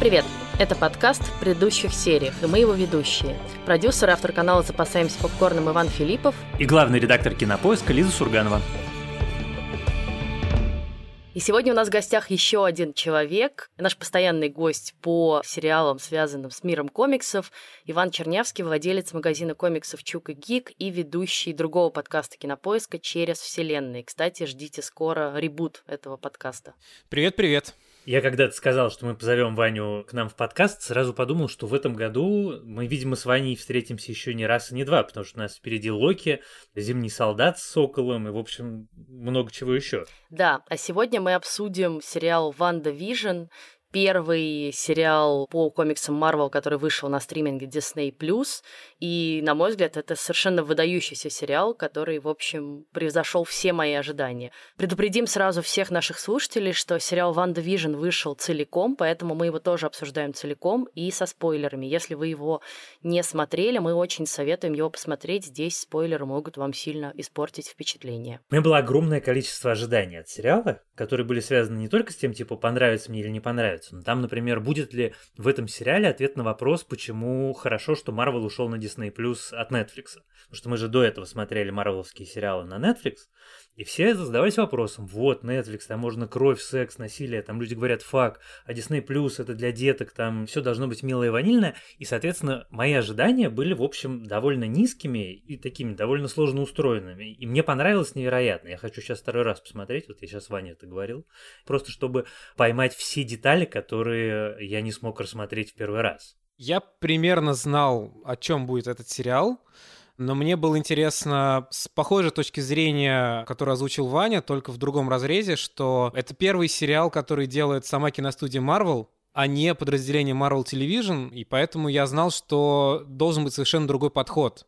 Привет! Это подкаст в предыдущих сериях, и мы его ведущие. Продюсер, автор канала «Запасаемся попкорном» Иван Филиппов и главный редактор кинопоиска Лиза Сурганова. И сегодня у нас в гостях еще один человек, наш постоянный гость по сериалам, связанным с миром комиксов, Иван Чернявский, владелец магазина комиксов «Чук и Гик» и ведущий другого подкаста «Кинопоиска» «Через вселенные». Кстати, ждите скоро ребут этого подкаста. Привет-привет! Я когда-то сказал, что мы позовем Ваню к нам в подкаст, сразу подумал, что в этом году мы, видимо, с Ваней встретимся еще не раз и не два, потому что у нас впереди Локи, Зимний солдат с Соколом и, в общем, много чего еще. Да, а сегодня мы обсудим сериал «Ванда Вижн», первый сериал по комиксам Marvel, который вышел на стриминге Disney+. И, на мой взгляд, это совершенно выдающийся сериал, который, в общем, превзошел все мои ожидания. Предупредим сразу всех наших слушателей, что сериал «Ванда Вижн» вышел целиком, поэтому мы его тоже обсуждаем целиком и со спойлерами. Если вы его не смотрели, мы очень советуем его посмотреть. Здесь спойлеры могут вам сильно испортить впечатление. У меня было огромное количество ожиданий от сериала, которые были связаны не только с тем, типа, понравится мне или не понравится, нравится. Но там, например, будет ли в этом сериале ответ на вопрос, почему хорошо, что Марвел ушел на Disney Plus от Netflix. Потому что мы же до этого смотрели марвеловские сериалы на Netflix, и все задавались вопросом, вот, Netflix, там можно кровь, секс, насилие, там люди говорят фак, а Disney Plus это для деток, там все должно быть милое и ванильное. И, соответственно, мои ожидания были, в общем, довольно низкими и такими довольно сложно устроенными. И мне понравилось невероятно. Я хочу сейчас второй раз посмотреть, вот я сейчас Ване это говорил, просто чтобы поймать все детали, которые я не смог рассмотреть в первый раз. Я примерно знал, о чем будет этот сериал, но мне было интересно с похожей точки зрения, которую озвучил Ваня, только в другом разрезе, что это первый сериал, который делает сама киностудия Marvel, а не подразделение Marvel Television, и поэтому я знал, что должен быть совершенно другой подход.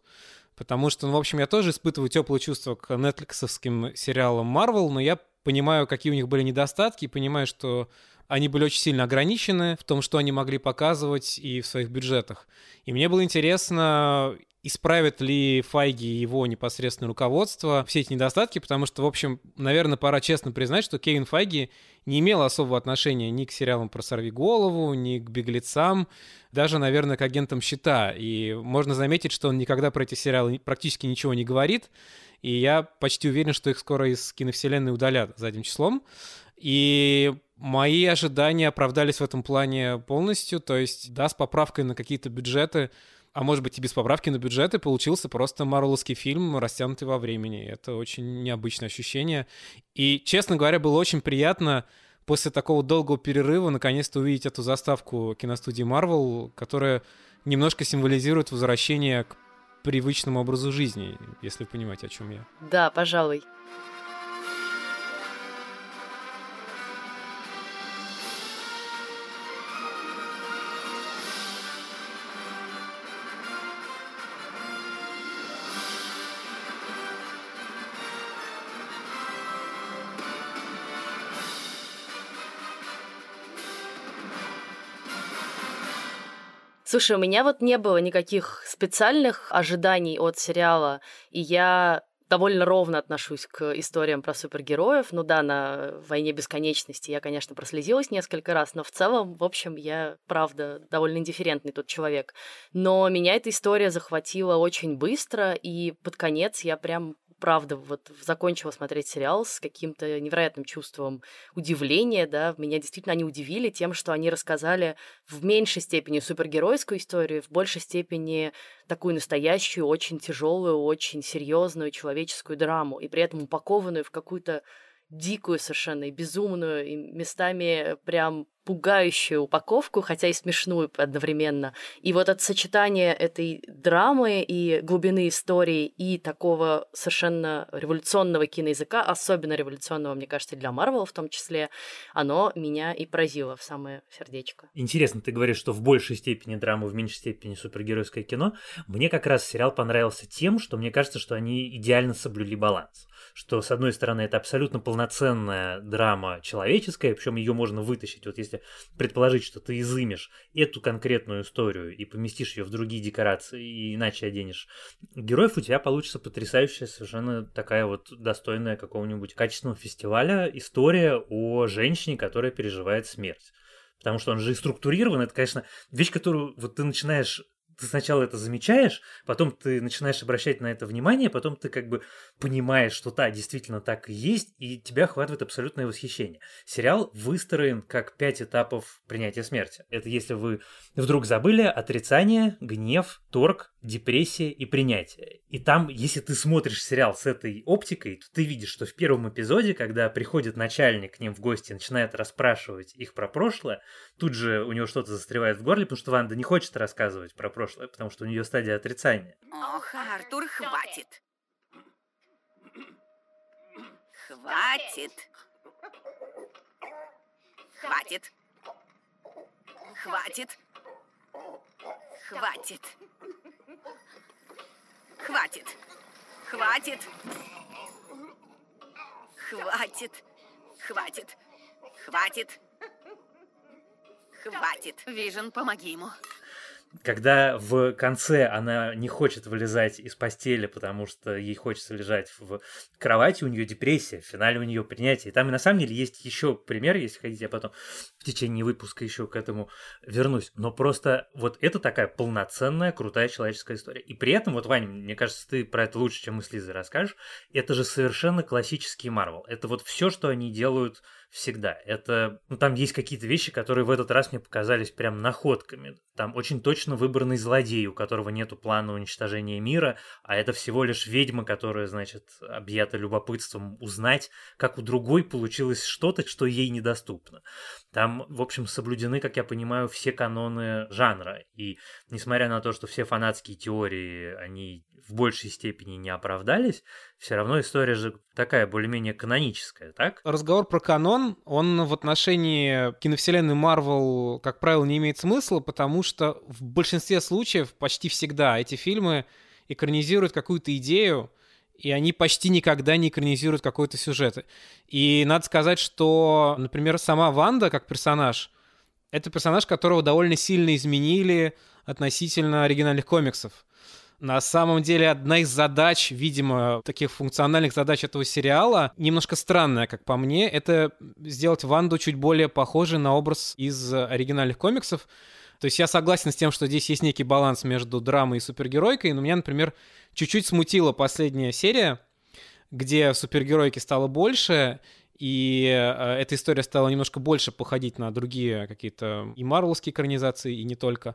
Потому что, ну, в общем, я тоже испытываю теплые чувства к нетфликсовским сериалам Marvel, но я понимаю, какие у них были недостатки, и понимаю, что они были очень сильно ограничены в том, что они могли показывать и в своих бюджетах. И мне было интересно, исправит ли Файги и его непосредственное руководство все эти недостатки, потому что, в общем, наверное, пора честно признать, что Кевин Файги не имел особого отношения ни к сериалам про «Сорви голову», ни к «Беглецам», даже, наверное, к агентам «Щита». И можно заметить, что он никогда про эти сериалы практически ничего не говорит, и я почти уверен, что их скоро из киновселенной удалят задним числом. И мои ожидания оправдались в этом плане полностью, то есть, да, с поправкой на какие-то бюджеты – а может быть и без поправки на бюджеты, получился просто марвеловский фильм, растянутый во времени. Это очень необычное ощущение. И, честно говоря, было очень приятно после такого долгого перерыва наконец-то увидеть эту заставку киностудии Marvel, которая немножко символизирует возвращение к привычному образу жизни, если вы понимаете, о чем я. Да, пожалуй. Слушай, у меня вот не было никаких специальных ожиданий от сериала, и я довольно ровно отношусь к историям про супергероев. Ну да, на «Войне бесконечности» я, конечно, прослезилась несколько раз, но в целом, в общем, я, правда, довольно индифферентный тот человек. Но меня эта история захватила очень быстро, и под конец я прям правда, вот закончила смотреть сериал с каким-то невероятным чувством удивления, да, меня действительно они удивили тем, что они рассказали в меньшей степени супергеройскую историю, в большей степени такую настоящую, очень тяжелую, очень серьезную человеческую драму, и при этом упакованную в какую-то дикую совершенно и безумную, и местами прям пугающую упаковку, хотя и смешную одновременно. И вот это сочетание этой драмы и глубины истории и такого совершенно революционного киноязыка, особенно революционного, мне кажется, для Марвела в том числе, оно меня и поразило в самое сердечко. Интересно, ты говоришь, что в большей степени драму, в меньшей степени супергеройское кино. Мне как раз сериал понравился тем, что мне кажется, что они идеально соблюли баланс что, с одной стороны, это абсолютно полноценная драма человеческая, причем ее можно вытащить. Вот если предположить, что ты изымешь эту конкретную историю и поместишь ее в другие декорации, и иначе оденешь героев, у тебя получится потрясающая, совершенно такая вот достойная какого-нибудь качественного фестиваля история о женщине, которая переживает смерть потому что он же и структурирован. Это, конечно, вещь, которую вот ты начинаешь ты сначала это замечаешь, потом ты начинаешь обращать на это внимание, потом ты как бы понимаешь, что да, действительно так и есть, и тебя охватывает абсолютное восхищение. Сериал выстроен как пять этапов принятия смерти. Это если вы вдруг забыли отрицание, гнев, торг, депрессия и принятие. И там, если ты смотришь сериал с этой оптикой, то ты видишь, что в первом эпизоде, когда приходит начальник к ним в гости и начинает расспрашивать их про прошлое, тут же у него что-то застревает в горле, потому что Ванда не хочет рассказывать про прошлое, потому что у нее стадия отрицания. Ох, Артур, хватит. Хватит. Хватит. Хватит. Хватит. Хватит. Хватит. Хватит. Хватит. Хватит. Хватит. Вижен, помоги ему когда в конце она не хочет вылезать из постели, потому что ей хочется лежать в кровати, у нее депрессия, в финале у нее принятие. И там на самом деле есть еще пример, если хотите, я потом в течение выпуска еще к этому вернусь. Но просто вот это такая полноценная, крутая человеческая история. И при этом, вот, Ваня, мне кажется, ты про это лучше, чем мы с Лизой расскажешь, это же совершенно классический Марвел. Это вот все, что они делают всегда. Это, ну, там есть какие-то вещи, которые в этот раз мне показались прям находками. Там очень точно выбранный злодей, у которого нету плана уничтожения мира, а это всего лишь ведьма, которая, значит, объята любопытством узнать, как у другой получилось что-то, что ей недоступно. Там, в общем, соблюдены, как я понимаю, все каноны жанра. И несмотря на то, что все фанатские теории, они в большей степени не оправдались, все равно история же такая более-менее каноническая, так? Разговор про канон, он в отношении киновселенной Марвел, как правило, не имеет смысла, потому что в большинстве случаев, почти всегда, эти фильмы экранизируют какую-то идею, и они почти никогда не экранизируют какой-то сюжет. И надо сказать, что, например, сама Ванда как персонаж, это персонаж, которого довольно сильно изменили относительно оригинальных комиксов. На самом деле, одна из задач, видимо, таких функциональных задач этого сериала, немножко странная, как по мне, это сделать Ванду чуть более похожей на образ из оригинальных комиксов. То есть я согласен с тем, что здесь есть некий баланс между драмой и супергеройкой, но меня, например, чуть-чуть смутила последняя серия, где супергеройки стало больше, и э, эта история стала немножко больше походить на другие какие-то и марвелские экранизации, и не только.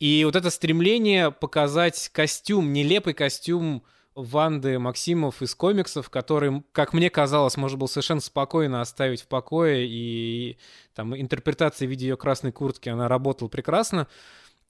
И вот это стремление показать костюм, нелепый костюм Ванды Максимов из комиксов, который, как мне казалось, можно было совершенно спокойно оставить в покое, и там интерпретация в виде ее красной куртки, она работала прекрасно.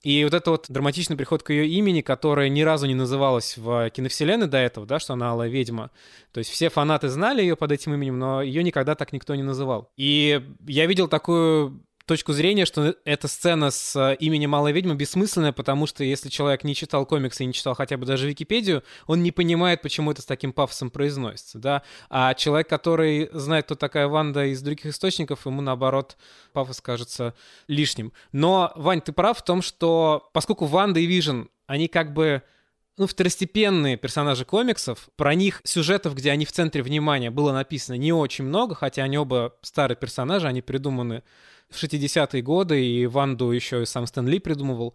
И вот это вот драматичный приход к ее имени, которое ни разу не называлось в киновселенной до этого, да, что она Алая Ведьма. То есть все фанаты знали ее под этим именем, но ее никогда так никто не называл. И я видел такую точку зрения, что эта сцена с э, именем Малой Ведьмы бессмысленная, потому что если человек не читал комиксы и не читал хотя бы даже Википедию, он не понимает, почему это с таким пафосом произносится, да. А человек, который знает, кто такая Ванда из других источников, ему, наоборот, пафос кажется лишним. Но, Вань, ты прав в том, что поскольку Ванда и Вижн, они как бы ну, второстепенные персонажи комиксов. Про них сюжетов, где они в центре внимания, было написано не очень много, хотя они оба старые персонажи, они придуманы в 60-е годы, и Ванду еще и сам Стэн Ли придумывал,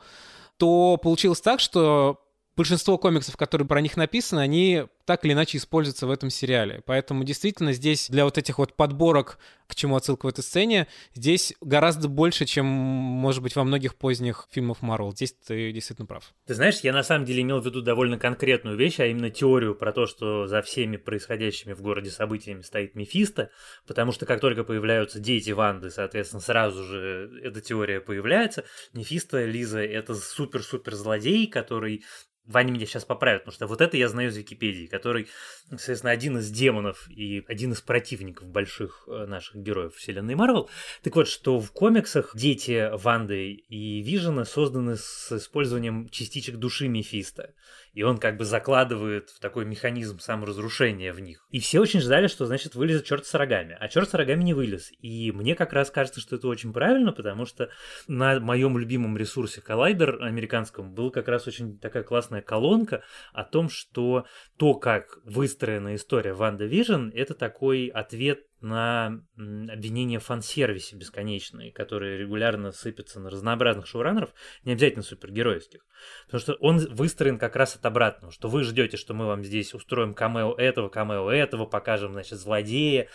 то получилось так, что большинство комиксов, которые про них написаны, они так или иначе используются в этом сериале. Поэтому действительно здесь для вот этих вот подборок, к чему отсылка в этой сцене, здесь гораздо больше, чем, может быть, во многих поздних фильмах Марвел. Здесь ты действительно прав. Ты знаешь, я на самом деле имел в виду довольно конкретную вещь, а именно теорию про то, что за всеми происходящими в городе событиями стоит Мефисто, потому что как только появляются дети Ванды, соответственно, сразу же эта теория появляется. Мефисто, Лиза, это супер-супер злодей, который Ваня меня сейчас поправит, потому что вот это я знаю из Википедии, который, соответственно, один из демонов и один из противников больших э, наших героев вселенной Марвел. Так вот, что в комиксах дети Ванды и Вижена созданы с использованием частичек души Мефиста и он как бы закладывает в такой механизм саморазрушения в них. И все очень ждали, что, значит, вылезет черт с рогами. А черт с рогами не вылез. И мне как раз кажется, что это очень правильно, потому что на моем любимом ресурсе Collider американском был как раз очень такая классная колонка о том, что то, как выстроена история Ванда Вижн, это такой ответ на обвинения в фан-сервисе бесконечные, которые регулярно сыпятся на разнообразных шоураннеров, не обязательно супергеройских. Потому что он выстроен как раз от обратного, что вы ждете, что мы вам здесь устроим камео этого, камео этого, покажем, значит, злодея,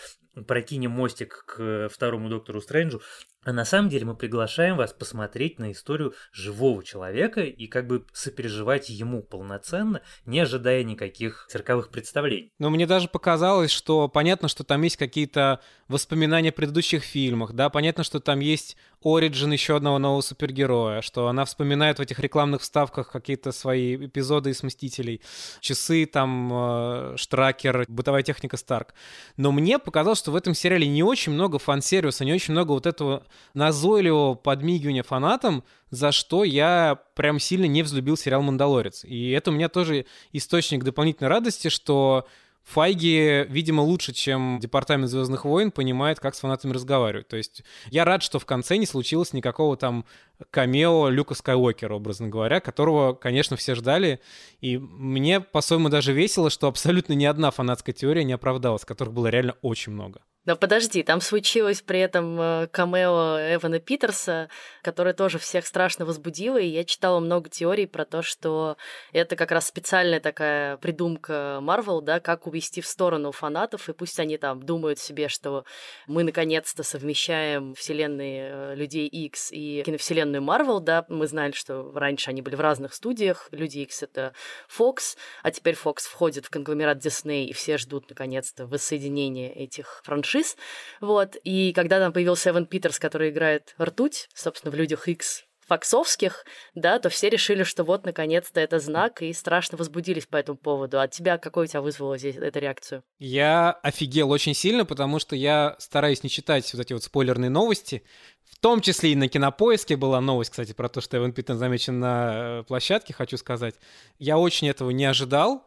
прокинем мостик к второму доктору Стрэнджу, а на самом деле мы приглашаем вас посмотреть на историю живого человека и как бы сопереживать ему полноценно, не ожидая никаких цирковых представлений. Но мне даже показалось, что понятно, что там есть какие-то воспоминания о предыдущих фильмах, да, понятно, что там есть оригин еще одного нового супергероя, что она вспоминает в этих рекламных вставках какие-то свои эпизоды из «Мстителей», часы, там, э, Штракер, бытовая техника Старк. Но мне показалось, что в этом сериале не очень много фан-сервиса, не очень много вот этого назойливого подмигивания фанатам, за что я прям сильно не взлюбил сериал «Мандалорец». И это у меня тоже источник дополнительной радости, что Файги, видимо, лучше, чем Департамент Звездных войн, понимает, как с фанатами разговаривать. То есть я рад, что в конце не случилось никакого там камео Люка Скайуокера, образно говоря, которого, конечно, все ждали. И мне, по-своему, даже весело, что абсолютно ни одна фанатская теория не оправдалась, которых было реально очень много. Да подожди, там случилось при этом э, камео Эвана Питерса, которое тоже всех страшно возбудило, и я читала много теорий про то, что это как раз специальная такая придумка Марвел, да, как увести в сторону фанатов, и пусть они там думают себе, что мы наконец-то совмещаем вселенные э, Людей X и киновселенную Марвел, да, мы знали, что раньше они были в разных студиях, Люди X — это Fox, а теперь Fox входит в конгломерат Disney, и все ждут наконец-то воссоединения этих франшиз, франшиз. Вот. И когда там появился Эван Питерс, который играет ртуть, собственно, в «Людях X факсовских, да, то все решили, что вот, наконец-то, это знак, и страшно возбудились по этому поводу. А тебя, какой у тебя вызвала здесь эта реакцию? Я офигел очень сильно, потому что я стараюсь не читать вот эти вот спойлерные новости, в том числе и на Кинопоиске была новость, кстати, про то, что Эван Питер замечен на э, площадке, хочу сказать. Я очень этого не ожидал.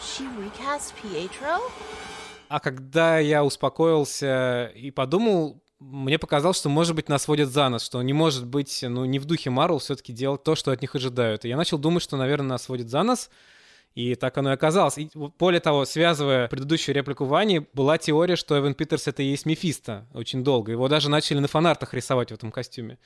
She recast Pietro? А когда я успокоился и подумал, мне показалось, что, может быть, нас водят за нос, что не может быть, ну, не в духе Марвел все-таки делать то, что от них ожидают. И я начал думать, что, наверное, нас водят за нос, и так оно и оказалось. И более того, связывая предыдущую реплику Вани, была теория, что Эван Питерс — это и есть Мефисто очень долго. Его даже начали на фанартах рисовать в этом костюме.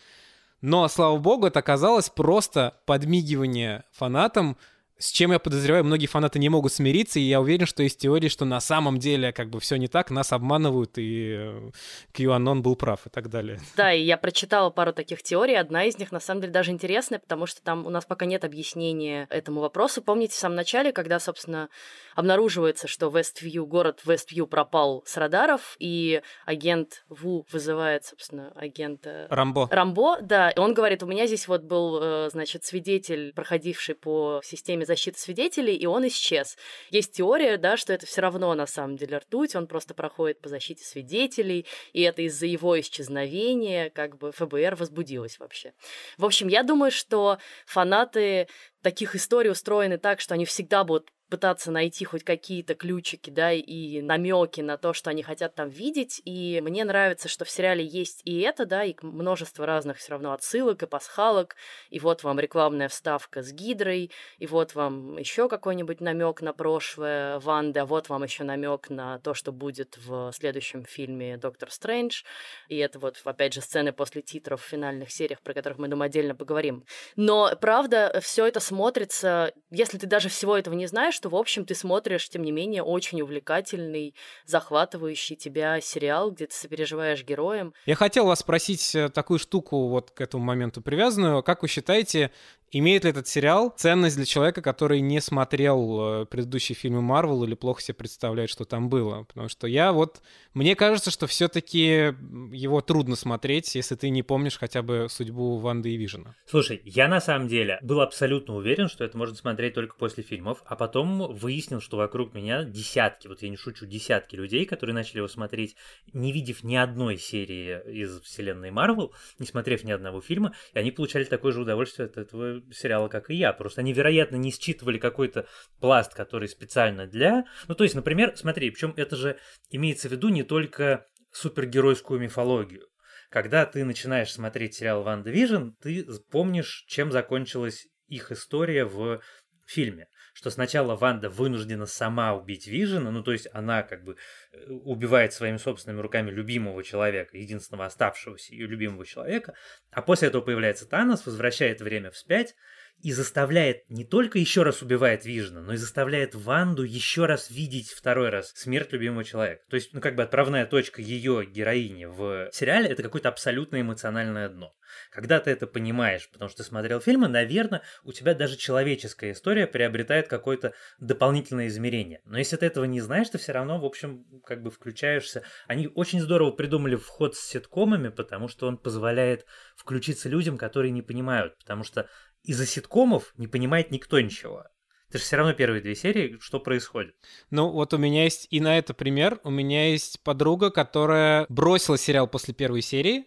Но, слава богу, это оказалось просто подмигивание фанатам, с чем я подозреваю, многие фанаты не могут смириться, и я уверен, что есть теории, что на самом деле как бы все не так, нас обманывают, и э, QAnon был прав и так далее. Да, и я прочитала пару таких теорий, одна из них на самом деле даже интересная, потому что там у нас пока нет объяснения этому вопросу. Помните в самом начале, когда, собственно, обнаруживается, что Вествью, город Вествью пропал с радаров, и агент Ву вызывает, собственно, агента... Рамбо. Рамбо, да. И он говорит, у меня здесь вот был, э, значит, свидетель, проходивший по системе защиты свидетелей, и он исчез. Есть теория, да, что это все равно на самом деле ртуть, он просто проходит по защите свидетелей, и это из-за его исчезновения как бы ФБР возбудилось вообще. В общем, я думаю, что фанаты таких историй устроены так, что они всегда будут пытаться найти хоть какие-то ключики, да, и намеки на то, что они хотят там видеть. И мне нравится, что в сериале есть и это, да, и множество разных все равно отсылок и пасхалок. И вот вам рекламная вставка с Гидрой, и вот вам еще какой-нибудь намек на прошлое Ванды, а вот вам еще намек на то, что будет в следующем фильме Доктор Стрэндж. И это вот, опять же, сцены после титров в финальных сериях, про которых мы, думаю, отдельно поговорим. Но, правда, все это смотрится, если ты даже всего этого не знаешь, что, в общем, ты смотришь, тем не менее, очень увлекательный, захватывающий тебя сериал, где ты сопереживаешь героям. Я хотел вас спросить э, такую штуку вот к этому моменту привязанную. Как вы считаете, Имеет ли этот сериал ценность для человека, который не смотрел э, предыдущие фильмы Марвел или плохо себе представляет, что там было? Потому что я вот... Мне кажется, что все-таки его трудно смотреть, если ты не помнишь хотя бы судьбу Ванды и Вижена. Слушай, я на самом деле был абсолютно уверен, что это можно смотреть только после фильмов, а потом выяснил, что вокруг меня десятки, вот я не шучу, десятки людей, которые начали его смотреть, не видев ни одной серии из вселенной Марвел, не смотрев ни одного фильма, и они получали такое же удовольствие от этого сериала, как и я. Просто они, вероятно, не считывали какой-то пласт, который специально для... Ну, то есть, например, смотри, причем это же имеется в виду не только супергеройскую мифологию. Когда ты начинаешь смотреть сериал «Ван Division, ты помнишь, чем закончилась их история в фильме что сначала Ванда вынуждена сама убить Вижена, ну то есть она как бы э, убивает своими собственными руками любимого человека, единственного оставшегося ее любимого человека, а после этого появляется Танос, возвращает время вспять, и заставляет не только еще раз убивает Вижна, но и заставляет Ванду еще раз видеть второй раз смерть любимого человека. То есть, ну, как бы отправная точка ее героини в сериале это какое-то абсолютно эмоциональное дно. Когда ты это понимаешь, потому что ты смотрел фильмы, наверное, у тебя даже человеческая история приобретает какое-то дополнительное измерение. Но если ты этого не знаешь, ты все равно, в общем, как бы включаешься. Они очень здорово придумали вход с ситкомами, потому что он позволяет включиться людям, которые не понимают. Потому что из-за ситкомов не понимает никто ничего. Это же все равно первые две серии, что происходит. Ну, вот у меня есть и на это пример. У меня есть подруга, которая бросила сериал после первой серии,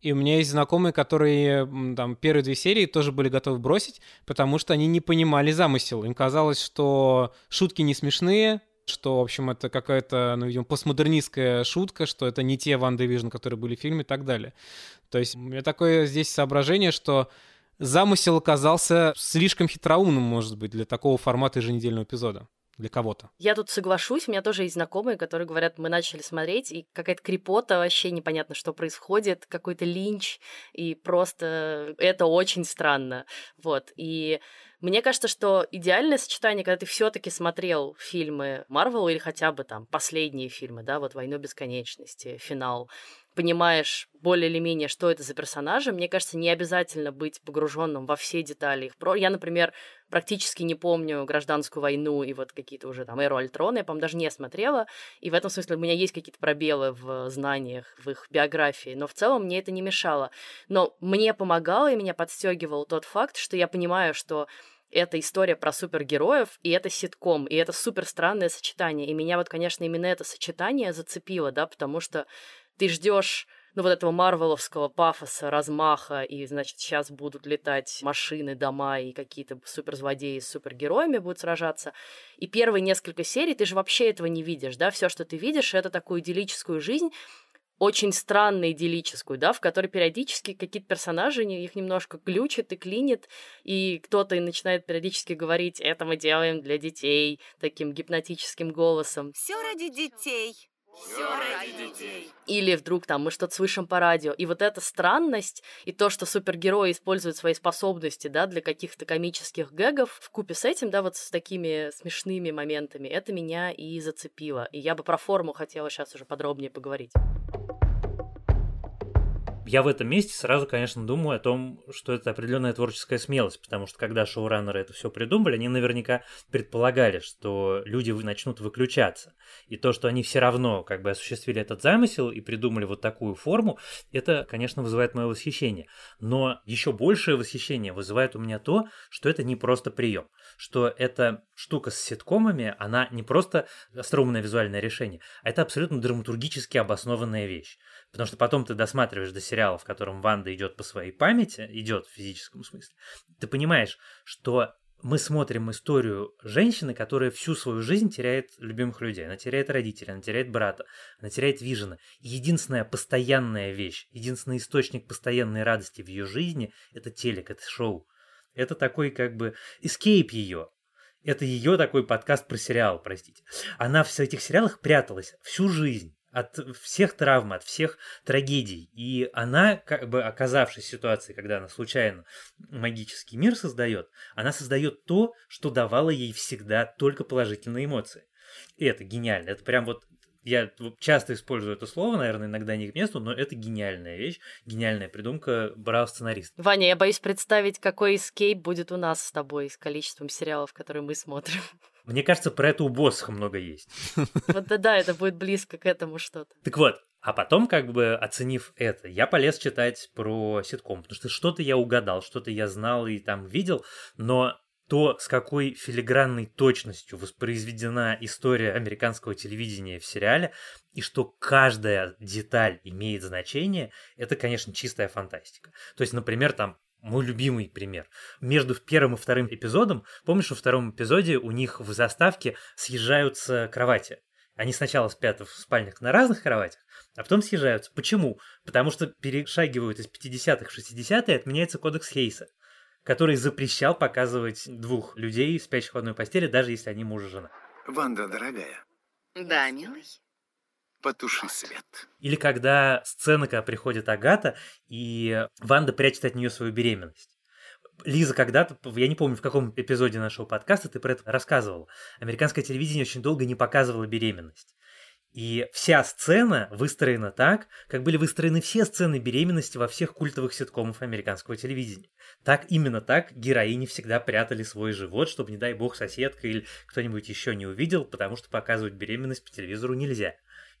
и у меня есть знакомые, которые там первые две серии тоже были готовы бросить, потому что они не понимали замысел. Им казалось, что шутки не смешные, что, в общем, это какая-то, ну, видимо, постмодернистская шутка, что это не те Ван Division, которые были в фильме и так далее. То есть у меня такое здесь соображение, что замысел оказался слишком хитроумным, может быть, для такого формата еженедельного эпизода для кого-то. Я тут соглашусь, у меня тоже есть знакомые, которые говорят, мы начали смотреть, и какая-то крепота, вообще непонятно, что происходит, какой-то линч, и просто это очень странно. Вот, и мне кажется, что идеальное сочетание, когда ты все-таки смотрел фильмы Марвел или хотя бы там последние фильмы, да, вот «Войну бесконечности», «Финал», понимаешь более или менее, что это за персонажи, мне кажется, не обязательно быть погруженным во все детали их. Я, например, практически не помню гражданскую войну и вот какие-то уже там Эру Альтрона, я, по-моему, даже не смотрела, и в этом смысле у меня есть какие-то пробелы в знаниях, в их биографии, но в целом мне это не мешало. Но мне помогало и меня подстегивал тот факт, что я понимаю, что это история про супергероев, и это ситком, и это супер странное сочетание. И меня вот, конечно, именно это сочетание зацепило, да, потому что ты ждешь ну, вот этого марвеловского пафоса, размаха, и, значит, сейчас будут летать машины, дома, и какие-то суперзлодеи с супергероями будут сражаться. И первые несколько серий ты же вообще этого не видишь, да, все, что ты видишь, это такую идиллическую жизнь, очень странно идиллическую, да, в которой периодически какие-то персонажи, их немножко глючат и клинит, и кто-то начинает периодически говорить, это мы делаем для детей, таким гипнотическим голосом. Все ради детей. Все ради детей. Или вдруг там мы что-то слышим по радио. И вот эта странность и то, что супергерои используют свои способности, да, для каких-то комических гэгов, в купе с этим, да, вот с такими смешными моментами, это меня и зацепило. И я бы про форму хотела сейчас уже подробнее поговорить я в этом месте сразу, конечно, думаю о том, что это определенная творческая смелость, потому что когда шоураннеры это все придумали, они наверняка предполагали, что люди начнут выключаться. И то, что они все равно как бы осуществили этот замысел и придумали вот такую форму, это, конечно, вызывает мое восхищение. Но еще большее восхищение вызывает у меня то, что это не просто прием, что эта штука с ситкомами, она не просто остроумное визуальное решение, а это абсолютно драматургически обоснованная вещь. Потому что потом ты досматриваешь до сериала, в котором Ванда идет по своей памяти, идет в физическом смысле, ты понимаешь, что мы смотрим историю женщины, которая всю свою жизнь теряет любимых людей. Она теряет родителей, она теряет брата, она теряет Вижена. единственная постоянная вещь, единственный источник постоянной радости в ее жизни – это телек, это шоу. Это такой как бы эскейп ее. Это ее такой подкаст про сериал, простите. Она в этих сериалах пряталась всю жизнь от всех травм, от всех трагедий. И она, как бы оказавшись в ситуации, когда она случайно магический мир создает, она создает то, что давало ей всегда только положительные эмоции. И это гениально. Это прям вот я часто использую это слово, наверное, иногда не к месту, но это гениальная вещь, гениальная придумка брав сценарист. Ваня, я боюсь представить, какой эскейп будет у нас с тобой с количеством сериалов, которые мы смотрим. Мне кажется, про это у Босха много есть. Вот да, это будет близко к этому что-то. Так вот, а потом, как бы оценив это, я полез читать про ситком, потому что что-то я угадал, что-то я знал и там видел, но то, с какой филигранной точностью воспроизведена история американского телевидения в сериале, и что каждая деталь имеет значение, это, конечно, чистая фантастика. То есть, например, там мой любимый пример. Между первым и вторым эпизодом, помнишь, во втором эпизоде у них в заставке съезжаются кровати. Они сначала спят в спальнях на разных кроватях, а потом съезжаются. Почему? Потому что перешагивают из 50-х в 60-е, отменяется кодекс Хейса который запрещал показывать двух людей, спящих в одной постели, даже если они муж и жена. Ванда, дорогая, Да, милый. потуши свет. Или когда сцена, когда приходит Агата, и Ванда прячет от нее свою беременность. Лиза, когда-то, я не помню, в каком эпизоде нашего подкаста ты про это рассказывал. Американское телевидение очень долго не показывало беременность. И вся сцена выстроена так, как были выстроены все сцены беременности во всех культовых ситкомах американского телевидения. Так, именно так героини всегда прятали свой живот, чтобы, не дай бог, соседка или кто-нибудь еще не увидел, потому что показывать беременность по телевизору нельзя.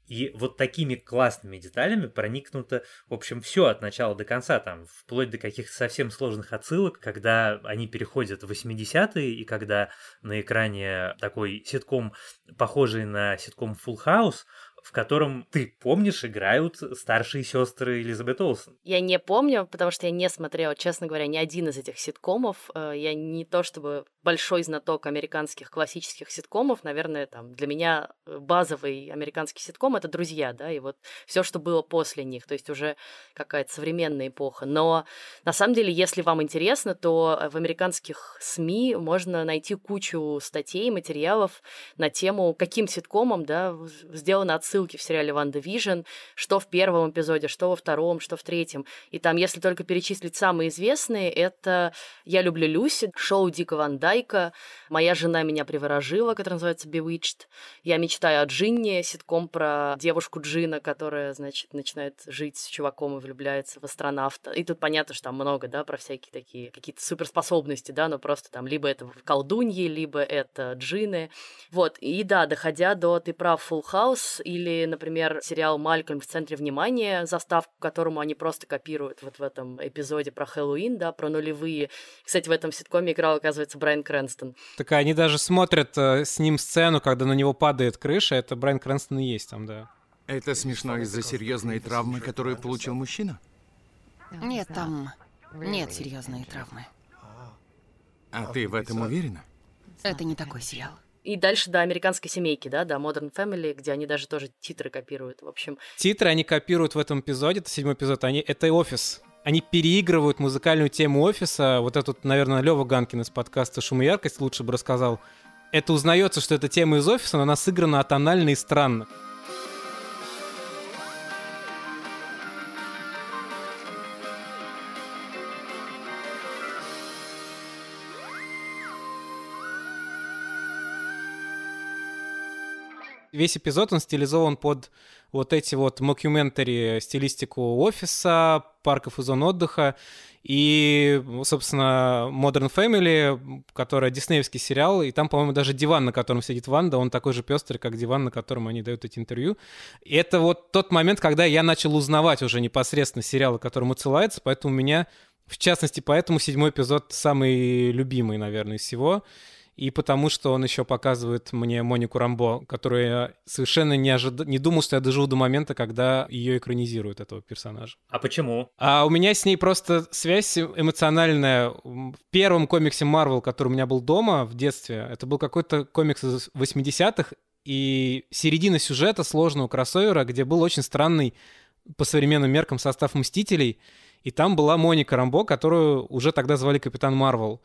И вот такими классными деталями проникнуто, в общем, все от начала до конца, там, вплоть до каких-то совсем сложных отсылок, когда они переходят в 80-е, и когда на экране такой ситком, похожий на ситком Full House, в котором, ты помнишь, играют старшие сестры Элизабет Олсен. Я не помню, потому что я не смотрела, честно говоря, ни один из этих ситкомов. Э, Я не то чтобы большой знаток американских классических ситкомов. Наверное, там для меня э, базовый американский ситком это друзья, да, и вот все, что было после них, то есть уже какая-то современная эпоха. Но на самом деле, если вам интересно, то э, в американских СМИ можно найти кучу статей, материалов на тему, каким ситкомом, да, в- сделаны отсылки в сериале «Ванда Вижн», что в первом эпизоде, что во втором, что в третьем. И там, если только перечислить самые известные, это «Я люблю Люси», шоу Дика Ван Дайка, «Моя жена меня приворожила», которое называется «Bewitched», «Я мечтаю о Джинне», ситком про девушку Джина, которая, значит, начинает жить с чуваком и влюбляется в астронавта. И тут понятно, что там много, да, про всякие такие какие-то суперспособности, да, но просто там либо это колдуньи, либо это джины. Вот, и да, доходя до «Ты прав, Full House» или, например, сериал «Малькольм в центре внимания», заставку к которому они просто копируют вот в этом эпизоде про Хэллоуин, да, про нулевые. Кстати, в этом ситкоме играл, оказывается, Брайан Крэнстон. Так они даже смотрят э, с ним сцену, когда на него падает крыша. Это Брайан Крэнстон и есть там, да. Это смешно из-за серьезной травмы, которую получил мужчина? Нет, там нет серьезной травмы. А ты в этом уверена? Это не такой сериал. И дальше до американской семейки, да, до Modern Family, где они даже тоже титры копируют. В общем, Титры они копируют в этом эпизоде, это седьмой эпизод, они, это офис. Они переигрывают музыкальную тему офиса. Вот этот, наверное, Лева Ганкин из подкаста «Шум и яркость» лучше бы рассказал. Это узнается, что это тема из офиса, но она сыграна атонально и странно. Весь эпизод, он стилизован под вот эти вот мокюментари, стилистику офиса, парков и зон отдыха. И, собственно, Modern Family, которая диснеевский сериал, и там, по-моему, даже диван, на котором сидит Ванда, он такой же пестрый, как диван, на котором они дают эти интервью. И это вот тот момент, когда я начал узнавать уже непосредственно сериалы, которым отсылается, поэтому у меня, в частности, поэтому седьмой эпизод самый любимый, наверное, из всего и потому что он еще показывает мне Монику Рамбо, которую я совершенно не, ожида... не думал, что я доживу до момента, когда ее экранизируют, этого персонажа. А почему? А у меня с ней просто связь эмоциональная. В первом комиксе Marvel, который у меня был дома в детстве, это был какой-то комикс из 80-х, и середина сюжета сложного кроссовера, где был очень странный по современным меркам состав Мстителей, и там была Моника Рамбо, которую уже тогда звали Капитан Марвел.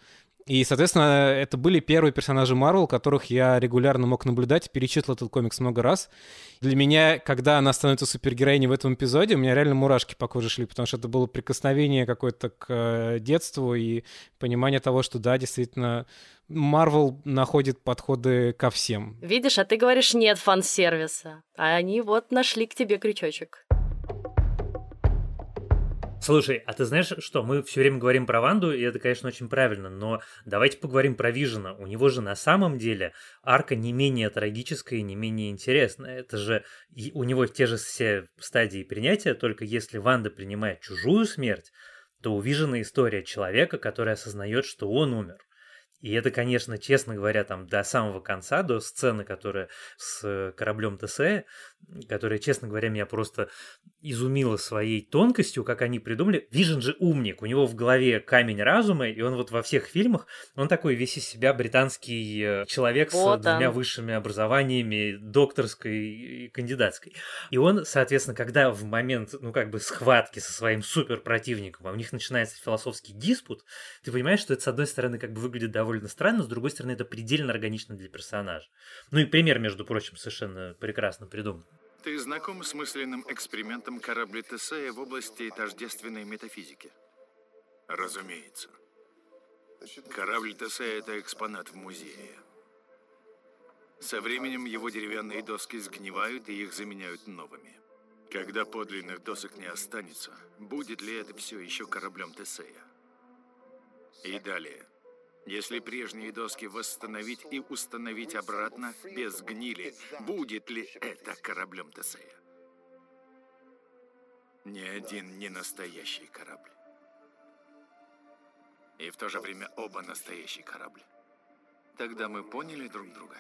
И, соответственно, это были первые персонажи Марвел, которых я регулярно мог наблюдать, перечитывал этот комикс много раз. Для меня, когда она становится супергероиней в этом эпизоде, у меня реально мурашки по коже шли, потому что это было прикосновение какое-то к э, детству и понимание того, что да, действительно, Марвел находит подходы ко всем. видишь, а ты говоришь нет фан-сервиса. А они вот нашли к тебе крючочек. Слушай, а ты знаешь, что мы все время говорим про Ванду, и это, конечно, очень правильно, но давайте поговорим про Вижена. У него же на самом деле арка не менее трагическая и не менее интересная. Это же у него те же все стадии принятия, только если Ванда принимает чужую смерть, то у Вижена история человека, который осознает, что он умер. И это, конечно, честно говоря, там до самого конца, до сцены, которая с кораблем Тесея, которая, честно говоря, меня просто изумила своей тонкостью, как они придумали. Вижен же умник, у него в голове камень разума, и он вот во всех фильмах, он такой весь из себя британский э, человек Вот с двумя он. высшими образованиями, докторской и кандидатской. И он, соответственно, когда в момент, ну, как бы схватки со своим суперпротивником, а у них начинается философский диспут, ты понимаешь, что это, с одной стороны, как бы выглядит довольно странно, с другой стороны, это предельно органично для персонажа. Ну и пример, между прочим, совершенно прекрасно придуман. Ты знаком с мысленным экспериментом корабля Тесея в области тождественной метафизики? Разумеется. Корабль Тесея – это экспонат в музее. Со временем его деревянные доски сгнивают и их заменяют новыми. Когда подлинных досок не останется, будет ли это все еще кораблем Тесея? И далее. Если прежние доски восстановить и установить обратно без гнили, будет ли это кораблем Тесея? Ни один не настоящий корабль. И в то же время оба настоящий корабль. Тогда мы поняли друг друга.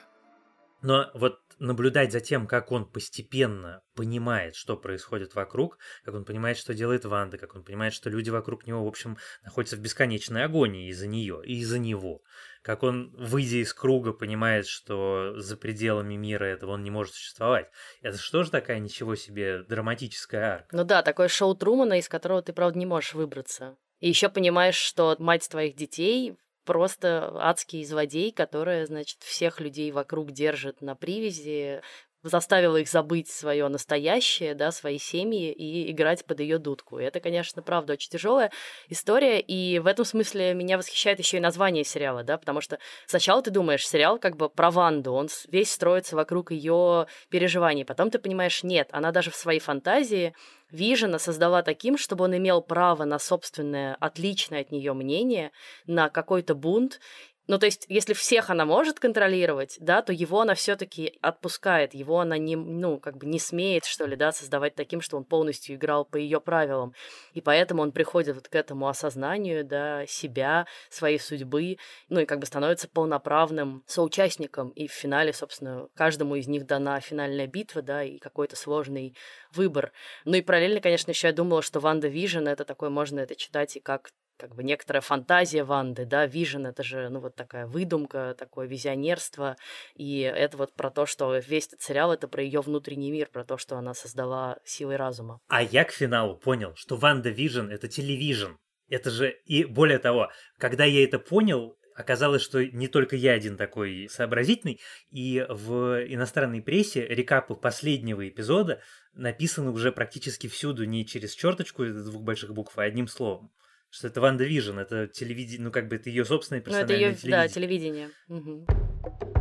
Но вот наблюдать за тем, как он постепенно понимает, что происходит вокруг, как он понимает, что делает Ванда, как он понимает, что люди вокруг него, в общем, находятся в бесконечной агонии из-за нее и из-за него, как он, выйдя из круга, понимает, что за пределами мира этого он не может существовать. Это что же такая ничего себе драматическая арка? Ну да, такое шоу Трумана, из которого ты, правда, не можешь выбраться. И еще понимаешь, что мать твоих детей просто адский злодей, которая, значит, всех людей вокруг держит на привязи, заставила их забыть свое настоящее, да, свои семьи и играть под ее дудку. И это, конечно, правда очень тяжелая история, и в этом смысле меня восхищает еще и название сериала, да, потому что сначала ты думаешь, сериал как бы про Ванду, он весь строится вокруг ее переживаний, потом ты понимаешь, нет, она даже в своей фантазии Вижена создала таким, чтобы он имел право на собственное отличное от нее мнение, на какой-то бунт, ну, то есть, если всех она может контролировать, да, то его она все-таки отпускает, его она не, ну, как бы не смеет, что ли, да, создавать таким, что он полностью играл по ее правилам. И поэтому он приходит вот к этому осознанию, да, себя, своей судьбы, ну, и как бы становится полноправным соучастником. И в финале, собственно, каждому из них дана финальная битва, да, и какой-то сложный выбор. Ну и параллельно, конечно, еще я думала, что Ванда Вижн это такое, можно это читать и как как бы некоторая фантазия Ванды, да, Вижн это же, ну, вот такая выдумка, такое визионерство, и это вот про то, что весь этот сериал это про ее внутренний мир, про то, что она создала силой разума. А я к финалу понял, что Ванда Вижн это television. Это же, и более того, когда я это понял, оказалось, что не только я один такой сообразительный, и в иностранной прессе рекапы последнего эпизода написаны уже практически всюду не через черточку из двух больших букв, а одним словом. Что это Ванда Вижн, это телевидение, ну как бы это ее собственное Ну, это персональное ее, да, телевидение. телевидение.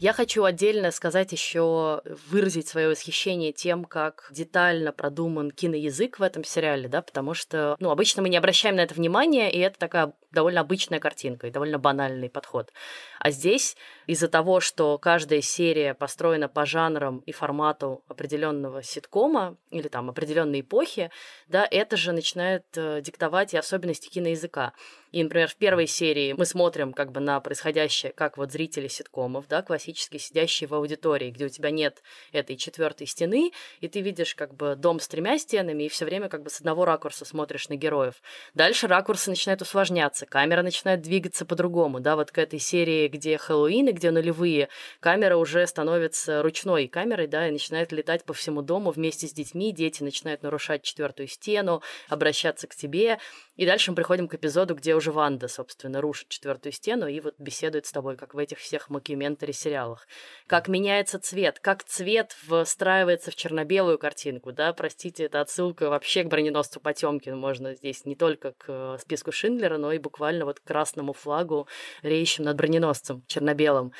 Я хочу отдельно сказать еще, выразить свое восхищение тем, как детально продуман киноязык в этом сериале, да, потому что, ну, обычно мы не обращаем на это внимания, и это такая довольно обычная картинка и довольно банальный подход. А здесь из-за того, что каждая серия построена по жанрам и формату определенного ситкома или там определенной эпохи, да, это же начинает э, диктовать и особенности киноязыка. И, например, в первой серии мы смотрим как бы на происходящее, как вот зрители ситкомов, да, классически сидящие в аудитории, где у тебя нет этой четвертой стены, и ты видишь как бы дом с тремя стенами, и все время как бы с одного ракурса смотришь на героев. Дальше ракурсы начинают усложняться, камера начинает двигаться по-другому, да, вот к этой серии, где Хэллоуин и где нулевые, камера уже становится ручной камерой, да, и начинает летать по всему дому вместе с детьми, дети начинают нарушать четвертую стену, обращаться к тебе, и дальше мы приходим к эпизоду, где уже Ванда, собственно, рушит четвертую стену и вот беседует с тобой, как в этих всех мокьюментари сериалах. Как меняется цвет, как цвет встраивается в черно-белую картинку, да, простите, это отсылка вообще к броненосцу Потемкину, можно здесь не только к э, списку Шиндлера, но и буквально вот к красному флагу, реющим над броненосцем черно-белым.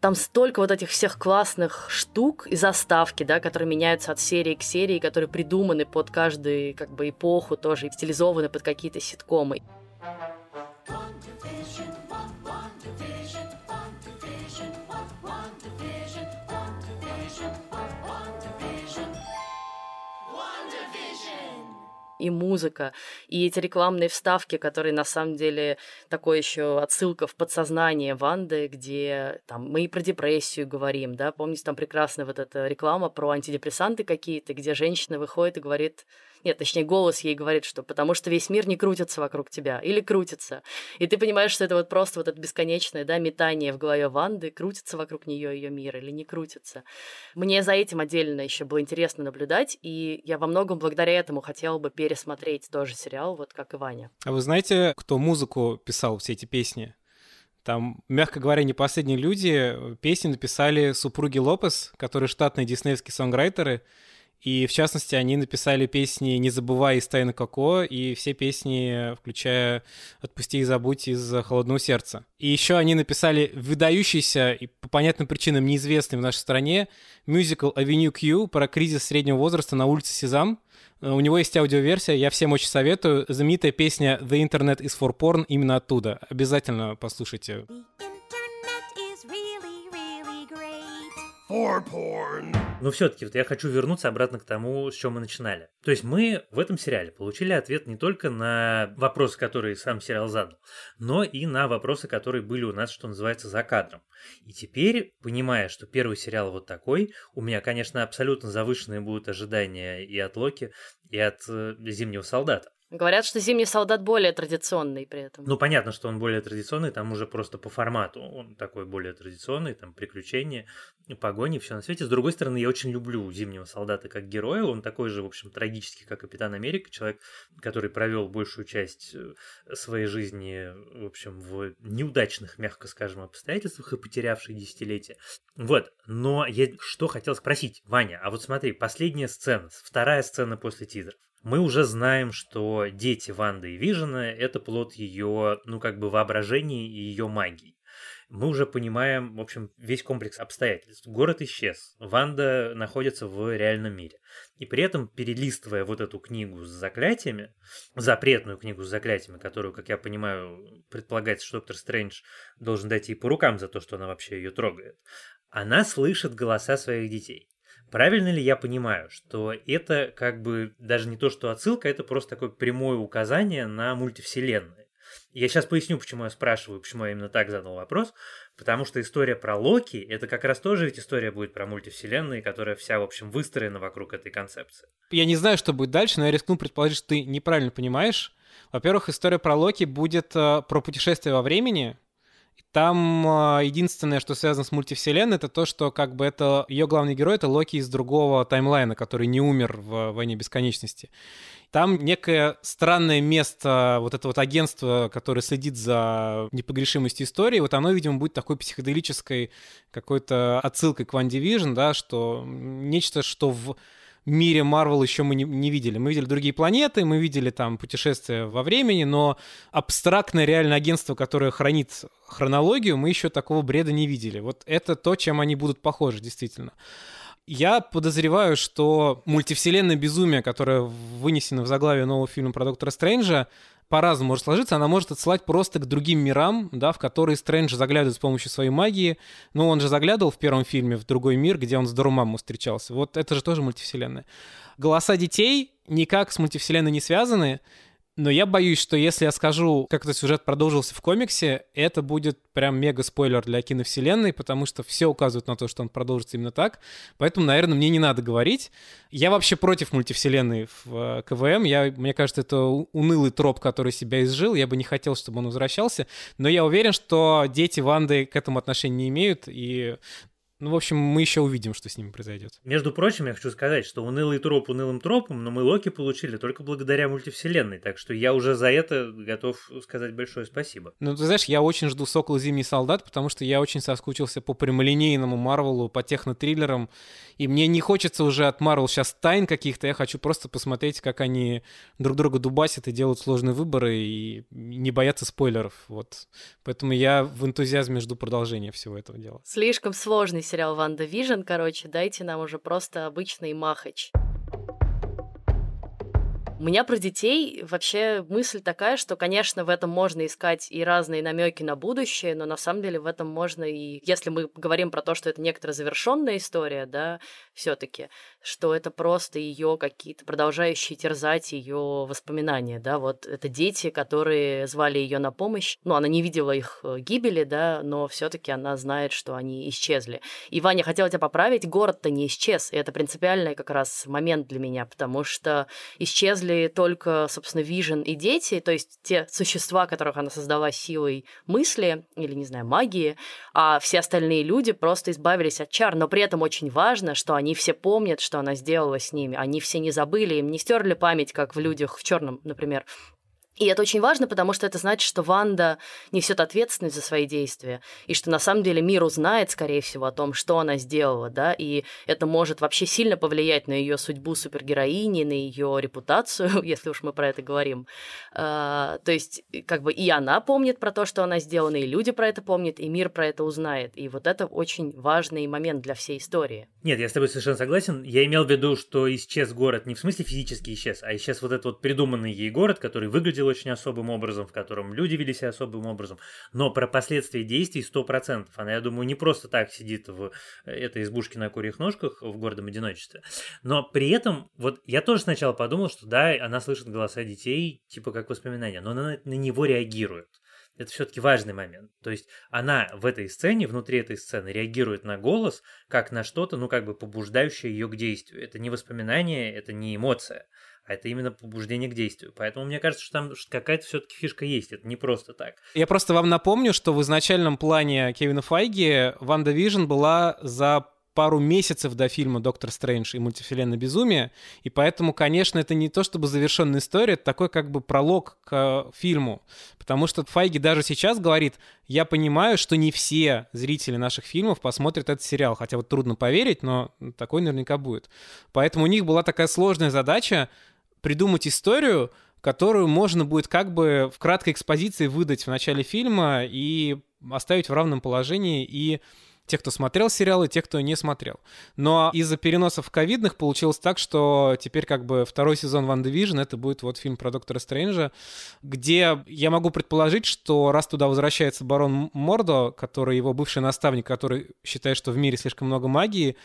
Там столько вот этих всех классных штук и заставки, да, которые меняются от серии к серии, которые придуманы под каждую как бы эпоху тоже, и стилизованы под какие-то ситкомы. И музыка, и эти рекламные вставки, которые на самом деле такой еще отсылка в подсознание Ванды, где там мы и про депрессию говорим, да, помните, там прекрасная вот эта реклама про антидепрессанты какие-то, где женщина выходит и говорит, нет, точнее, голос ей говорит, что потому что весь мир не крутится вокруг тебя, или крутится. И ты понимаешь, что это вот просто вот это бесконечное, да, метание в голове Ванды, крутится вокруг нее ее мир или не крутится. Мне за этим отдельно еще было интересно наблюдать, и я во многом благодаря этому хотела бы пересмотреть тоже сериал, вот как и Ваня. А вы знаете, кто музыку писал все эти песни? Там, мягко говоря, не последние люди. Песни написали супруги Лопес, которые штатные диснеевские сонграйтеры. И, в частности, они написали песни «Не забывай» из «Тайны Коко» и все песни, включая «Отпусти и забудь» из «Холодного сердца». И еще они написали выдающийся и по понятным причинам неизвестный в нашей стране мюзикл «Avenue Q» про кризис среднего возраста на улице Сезам. У него есть аудиоверсия, я всем очень советую. Знаменитая песня «The Internet is for Porn» именно оттуда. Обязательно послушайте. For porn. Но все-таки вот я хочу вернуться обратно к тому, с чем мы начинали. То есть мы в этом сериале получили ответ не только на вопросы, которые сам сериал задал, но и на вопросы, которые были у нас, что называется, за кадром. И теперь, понимая, что первый сериал вот такой, у меня, конечно, абсолютно завышенные будут ожидания и от Локи, и от э, Зимнего солдата. Говорят, что «Зимний солдат» более традиционный при этом. Ну, понятно, что он более традиционный, там уже просто по формату он такой более традиционный, там приключения, погони, все на свете. С другой стороны, я очень люблю Зимнего солдата как героя, он такой же, в общем, трагический, как Капитан Америка, человек, который провел большую часть э, своей жизни, в общем, в неудачных, мягко скажем, обстоятельствах и потерявший десятилетия. Вот, но я что хотел спросить, Ваня, а вот смотри, последняя сцена, вторая сцена после тизеров. Мы уже знаем, что дети Ванды и Вижена — это плод ее, ну, как бы воображения и ее магии. Мы уже понимаем, в общем, весь комплекс обстоятельств. Город исчез, Ванда находится в реальном мире. И при этом, перелистывая вот эту книгу с заклятиями, запретную книгу с заклятиями, которую, как я понимаю, предполагается, что Доктор Стрэндж должен дать ей по рукам за то, что она вообще ее трогает, она слышит голоса своих детей. Правильно ли я понимаю, что это как бы даже не то, что отсылка, это просто такое прямое указание на мультивселенные? Я сейчас поясню, почему я спрашиваю, почему я именно так задал вопрос. Потому что история про Локи, это как раз тоже ведь история будет про мультивселенные, которая вся, в общем, выстроена вокруг этой концепции. Я не знаю, что будет дальше, но я рискну предположить, что ты неправильно понимаешь. Во-первых, история про Локи будет э, про путешествие во времени, там э, единственное, что связано с мультивселенной, это то, что как бы это ее главный герой это Локи из другого таймлайна, который не умер в Войне бесконечности. Там некое странное место, вот это вот агентство, которое следит за непогрешимостью истории, вот оно, видимо, будет такой психоделической какой-то отсылкой к One Division, да, что нечто, что в мире Марвел еще мы не, не видели. Мы видели другие планеты, мы видели там путешествия во времени, но абстрактное реальное агентство, которое хранит хронологию, мы еще такого бреда не видели. Вот это то, чем они будут похожи, действительно. Я подозреваю, что мультивселенная безумие, которое вынесено в заглавие нового фильма про Доктора Стрэнджа, по-разному может сложиться. Она может отсылать просто к другим мирам, да, в которые Стрэндж заглядывает с помощью своей магии. Ну, он же заглядывал в первом фильме в другой мир, где он с Дорумаму встречался. Вот это же тоже мультивселенная. Голоса детей никак с мультивселенной не связаны, но я боюсь, что если я скажу, как этот сюжет продолжился в комиксе, это будет прям мега-спойлер для киновселенной, потому что все указывает на то, что он продолжится именно так. Поэтому, наверное, мне не надо говорить. Я вообще против мультивселенной в э, КВМ. Я, мне кажется, это унылый троп, который себя изжил. Я бы не хотел, чтобы он возвращался. Но я уверен, что дети Ванды к этому отношения не имеют. И ну, в общем, мы еще увидим, что с ними произойдет. Между прочим, я хочу сказать, что унылый троп унылым тропом, но мы Локи получили только благодаря мультивселенной, так что я уже за это готов сказать большое спасибо. Ну, ты знаешь, я очень жду «Сокол Зимний солдат», потому что я очень соскучился по прямолинейному Марвелу, по технотриллерам, и мне не хочется уже от Марвел сейчас тайн каких-то, я хочу просто посмотреть, как они друг друга дубасят и делают сложные выборы, и не бояться спойлеров, вот. Поэтому я в энтузиазме жду продолжения всего этого дела. Слишком сложный сериал «Ванда Вижн», короче, дайте нам уже просто обычный махач. У меня про детей вообще мысль такая, что, конечно, в этом можно искать и разные намеки на будущее, но на самом деле в этом можно и, если мы говорим про то, что это некоторая завершенная история, да, все-таки, что это просто ее какие-то продолжающие терзать ее воспоминания, да, вот это дети, которые звали ее на помощь, ну, она не видела их э, гибели, да, но все-таки она знает, что они исчезли. И, Ваня, хотела тебя поправить, город-то не исчез, и это принципиальный как раз момент для меня, потому что исчезли только, собственно, Вижен и дети, то есть те существа, которых она создала силой мысли или, не знаю, магии, а все остальные люди просто избавились от чар, но при этом очень важно, что они все помнят, что она сделала с ними. Они все не забыли, им не стерли память, как в людях в черном, например. И это очень важно, потому что это значит, что Ванда несет ответственность за свои действия, и что на самом деле мир узнает, скорее всего, о том, что она сделала, да, и это может вообще сильно повлиять на ее судьбу супергероини, на ее репутацию, если уж мы про это говорим. А, то есть, как бы и она помнит про то, что она сделана, и люди про это помнят, и мир про это узнает. И вот это очень важный момент для всей истории. Нет, я с тобой совершенно согласен. Я имел в виду, что исчез город не в смысле физически исчез, а исчез вот этот вот придуманный ей город, который выглядел очень особым образом, в котором люди вели себя особым образом. Но про последствия действий 100%. Она, я думаю, не просто так сидит в э, этой избушке на курьих ножках в гордом одиночестве. Но при этом, вот я тоже сначала подумал, что да, она слышит голоса детей, типа как воспоминания, но она на него реагирует это все-таки важный момент. То есть она в этой сцене, внутри этой сцены, реагирует на голос как на что-то, ну, как бы побуждающее ее к действию. Это не воспоминание, это не эмоция, а это именно побуждение к действию. Поэтому мне кажется, что там какая-то все-таки фишка есть, это не просто так. Я просто вам напомню, что в изначальном плане Кевина Файги Ванда Вижн была за пару месяцев до фильма «Доктор Стрэндж» и «Мультивселенная безумия», и поэтому, конечно, это не то чтобы завершенная история, это такой как бы пролог к фильму, потому что Файги даже сейчас говорит, я понимаю, что не все зрители наших фильмов посмотрят этот сериал, хотя вот трудно поверить, но такой наверняка будет. Поэтому у них была такая сложная задача придумать историю, которую можно будет как бы в краткой экспозиции выдать в начале фильма и оставить в равном положении и те, кто смотрел сериалы, те, кто не смотрел. Но из-за переносов ковидных получилось так, что теперь как бы второй сезон Ван Division это будет вот фильм про Доктора Стрэнджа, где я могу предположить, что раз туда возвращается барон Мордо, который его бывший наставник, который считает, что в мире слишком много магии,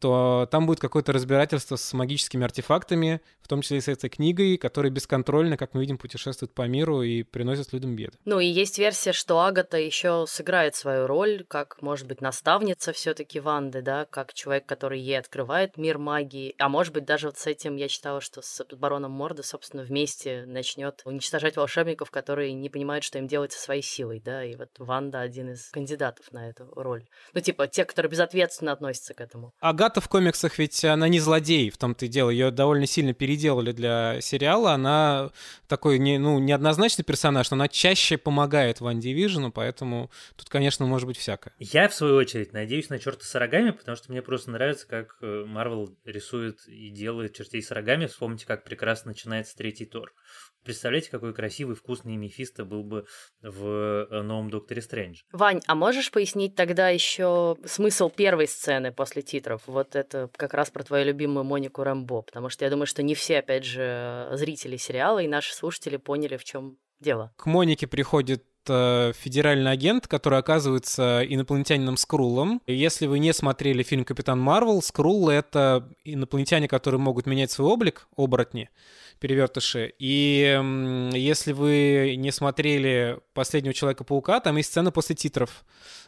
то там будет какое-то разбирательство с магическими артефактами, в том числе и с этой книгой, которая бесконтрольно, как мы видим, путешествует по миру и приносит людям беды. Ну и есть версия, что Агата еще сыграет свою роль, как, может быть, наставница все-таки Ванды, да, как человек, который ей открывает мир магии. А может быть, даже вот с этим я читала, что с бароном Морда, собственно, вместе начнет уничтожать волшебников, которые не понимают, что им делать со своей силой, да, и вот Ванда один из кандидатов на эту роль. Ну, типа, те, которые безответственно относятся к этому. Агата в комиксах ведь она не злодей, в том-то и дело. Ее довольно сильно переделали для сериала. Она такой не, ну, неоднозначный персонаж, но она чаще помогает Ван Дивижену, поэтому тут, конечно, может быть всякое. Я, в свою очередь, надеюсь на черта с рогами, потому что мне просто нравится, как э, Марвел рисует и делает чертей с рогами. Вспомните, как прекрасно начинается третий Тор. Представляете, какой красивый, вкусный Мефисто был бы в э, новом Докторе Стрэндж. Вань, а можешь пояснить тогда еще смысл первой сцены после титров? Вот это как раз про твою любимую Монику Рэмбо, потому что я думаю, что не все, опять же, зрители сериала и наши слушатели поняли, в чем дело. К Монике приходит э, федеральный агент, который оказывается инопланетянином Скруллом. Если вы не смотрели фильм «Капитан Марвел», Скруллы — это инопланетяне, которые могут менять свой облик, оборотни перевертыши. И если вы не смотрели «Последнего Человека-паука», там есть сцена после титров,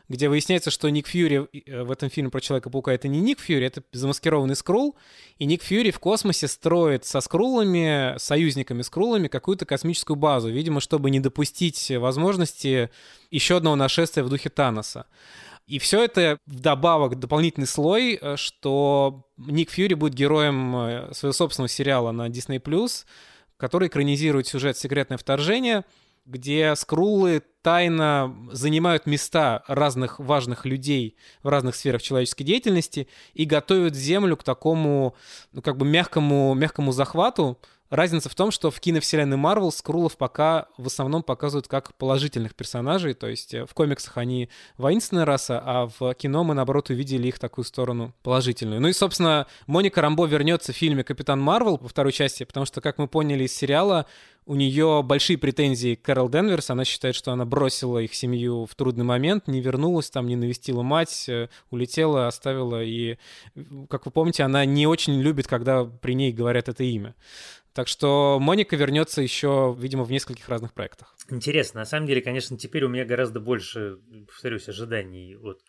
где выясняется, что Ник Фьюри э, в этом фильме про Человека-паука это не Ник Фьюри, это замаскированный Скрул, и Ник Фьюри в космосе строит со Скрулами, союзниками Скрулами какую-то космическую базу, видимо, чтобы не допустить возможности еще одного нашествия в духе Таноса. И все это вдобавок дополнительный слой, э, что Ник Фьюри будет героем э, своего собственного сериала на Disney+, который экранизирует сюжет «Секретное вторжение», где скруллы тайно занимают места разных важных людей в разных сферах человеческой деятельности и готовят Землю к такому, ну, как бы мягкому, мягкому захвату Разница в том, что в киновселенной Марвел Скрулов пока в основном показывают как положительных персонажей, то есть э, в комиксах они воинственная раса, а в кино мы, наоборот, увидели их такую сторону положительную. Ну и, собственно, Моника Рамбо вернется в фильме «Капитан Марвел» во второй части, потому что, как мы поняли из сериала, у нее большие претензии к Кэрол Денверс. Она считает, что она бросила их семью в трудный момент, не вернулась там, не навестила мать, э, улетела, оставила. И, как вы помните, она не очень любит, когда при ней говорят это имя. Так что Моника вернется еще, видимо, в нескольких разных проектах. Интересно. На самом деле, конечно, теперь у меня гораздо больше, повторюсь, ожиданий от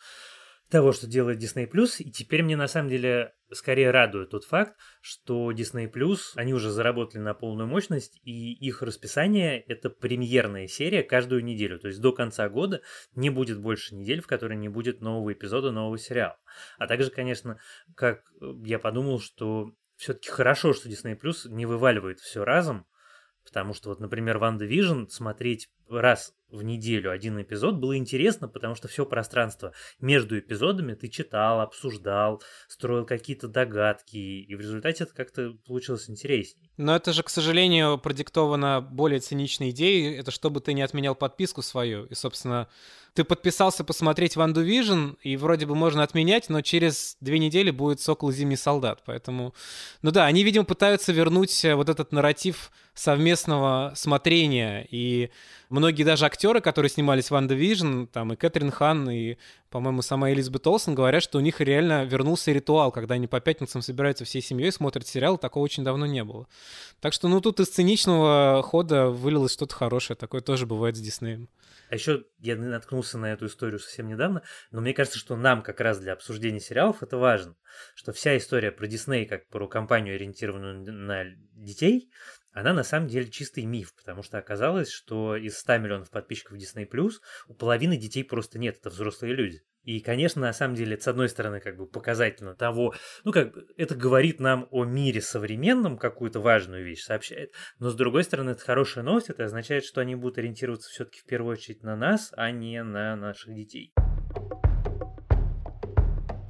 того, что делает Disney+. И теперь мне на самом деле скорее радует тот факт, что Disney+, они уже заработали на полную мощность, и их расписание — это премьерная серия каждую неделю. То есть до конца года не будет больше недель, в которой не будет нового эпизода, нового сериала. А также, конечно, как я подумал, что все-таки хорошо, что Disney Plus не вываливает все разом, потому что вот, например, Ванда Вижн смотреть раз в неделю один эпизод было интересно, потому что все пространство между эпизодами ты читал, обсуждал, строил какие-то догадки, и в результате это как-то получилось интереснее. Но это же, к сожалению, продиктовано более циничной идеей, это чтобы ты не отменял подписку свою, и, собственно, ты подписался посмотреть Ванду Вижн, и вроде бы можно отменять, но через две недели будет «Сокол и Зимний солдат», поэтому... Ну да, они, видимо, пытаются вернуть вот этот нарратив совместного смотрения, и многие даже актеры, которые снимались в «Ванда Вижн», там и Кэтрин Хан, и, по-моему, сама Элизабет Олсен, говорят, что у них реально вернулся ритуал, когда они по пятницам собираются всей семьей, смотрят сериал, такого очень давно не было. Так что, ну, тут из циничного хода вылилось что-то хорошее, такое тоже бывает с Диснеем. А еще я наткнулся на эту историю совсем недавно, но мне кажется, что нам как раз для обсуждения сериалов это важно, что вся история про Дисней как про компанию, ориентированную на детей, она на самом деле чистый миф, потому что оказалось, что из 100 миллионов подписчиков Disney+, у половины детей просто нет, это взрослые люди. И, конечно, на самом деле, с одной стороны, как бы показательно того, ну, как бы это говорит нам о мире современном, какую-то важную вещь сообщает, но с другой стороны, это хорошая новость, это означает, что они будут ориентироваться все-таки в первую очередь на нас, а не на наших детей.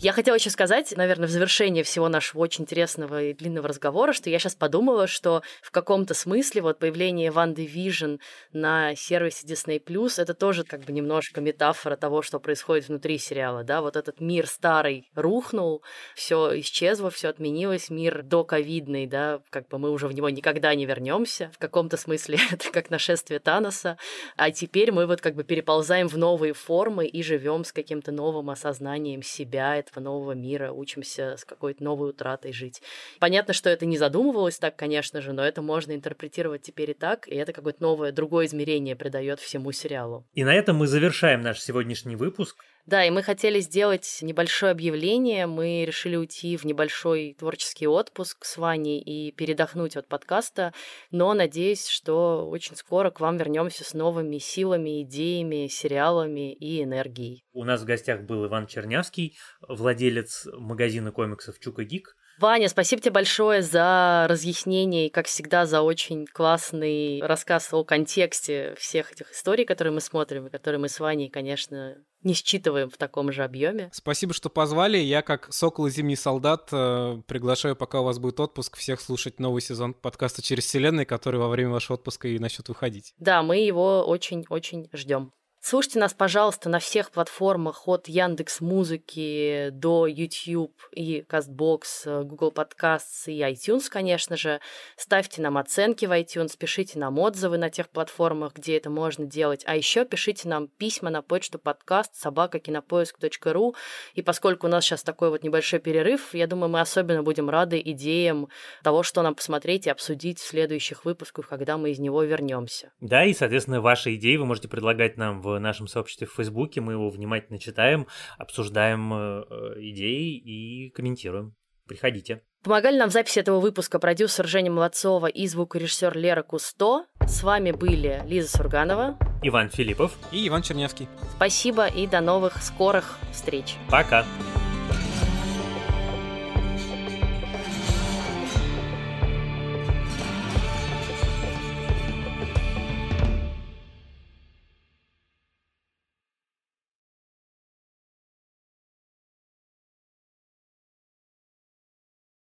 Я хотела еще сказать, наверное, в завершении всего нашего очень интересного и длинного разговора, что я сейчас подумала, что в каком-то смысле вот появление Ванды Вижн на сервисе Disney Plus это тоже как бы немножко метафора того, что происходит внутри сериала, да, вот этот мир старый рухнул, все исчезло, все отменилось, мир доковидный, да, как бы мы уже в него никогда не вернемся. В каком-то смысле это как нашествие Таноса, а теперь мы вот как бы переползаем в новые формы и живем с каким-то новым осознанием себя, этого нового мира, учимся с какой-то новой утратой жить. Понятно, что это не задумывалось так, конечно же, но это можно интерпретировать теперь и так, и это какое-то новое, другое измерение придает всему сериалу. И на этом мы завершаем наш сегодняшний выпуск. Да, и мы хотели сделать небольшое объявление. Мы решили уйти в небольшой творческий отпуск с Ваней и передохнуть от подкаста. Но надеюсь, что очень скоро к вам вернемся с новыми силами, идеями, сериалами и энергией. У нас в гостях был Иван Чернявский, владелец магазина комиксов Чука Гик. Ваня, спасибо тебе большое за разъяснение и, как всегда, за очень классный рассказ о контексте всех этих историй, которые мы смотрим, и которые мы с Ваней, конечно, не считываем в таком же объеме. Спасибо, что позвали. Я, как сокол и зимний солдат, э, приглашаю, пока у вас будет отпуск, всех слушать новый сезон подкаста «Через вселенной», который во время вашего отпуска и начнет выходить. Да, мы его очень-очень ждем. Слушайте нас, пожалуйста, на всех платформах от Яндекс Музыки до YouTube и Castbox, Google Podcasts и iTunes, конечно же. Ставьте нам оценки в iTunes, пишите нам отзывы на тех платформах, где это можно делать. А еще пишите нам письма на почту подкаст собакакинопоиск.ру. И поскольку у нас сейчас такой вот небольшой перерыв, я думаю, мы особенно будем рады идеям того, что нам посмотреть и обсудить в следующих выпусках, когда мы из него вернемся. Да, и, соответственно, ваши идеи вы можете предлагать нам в нашем сообществе в Фейсбуке. Мы его внимательно читаем, обсуждаем э, э, идеи и комментируем. Приходите. Помогали нам в записи этого выпуска продюсер Женя Молодцова и звукорежиссер Лера Кусто. С вами были Лиза Сурганова, Иван Филиппов и Иван Чернявский. Спасибо и до новых скорых встреч. Пока. Пока.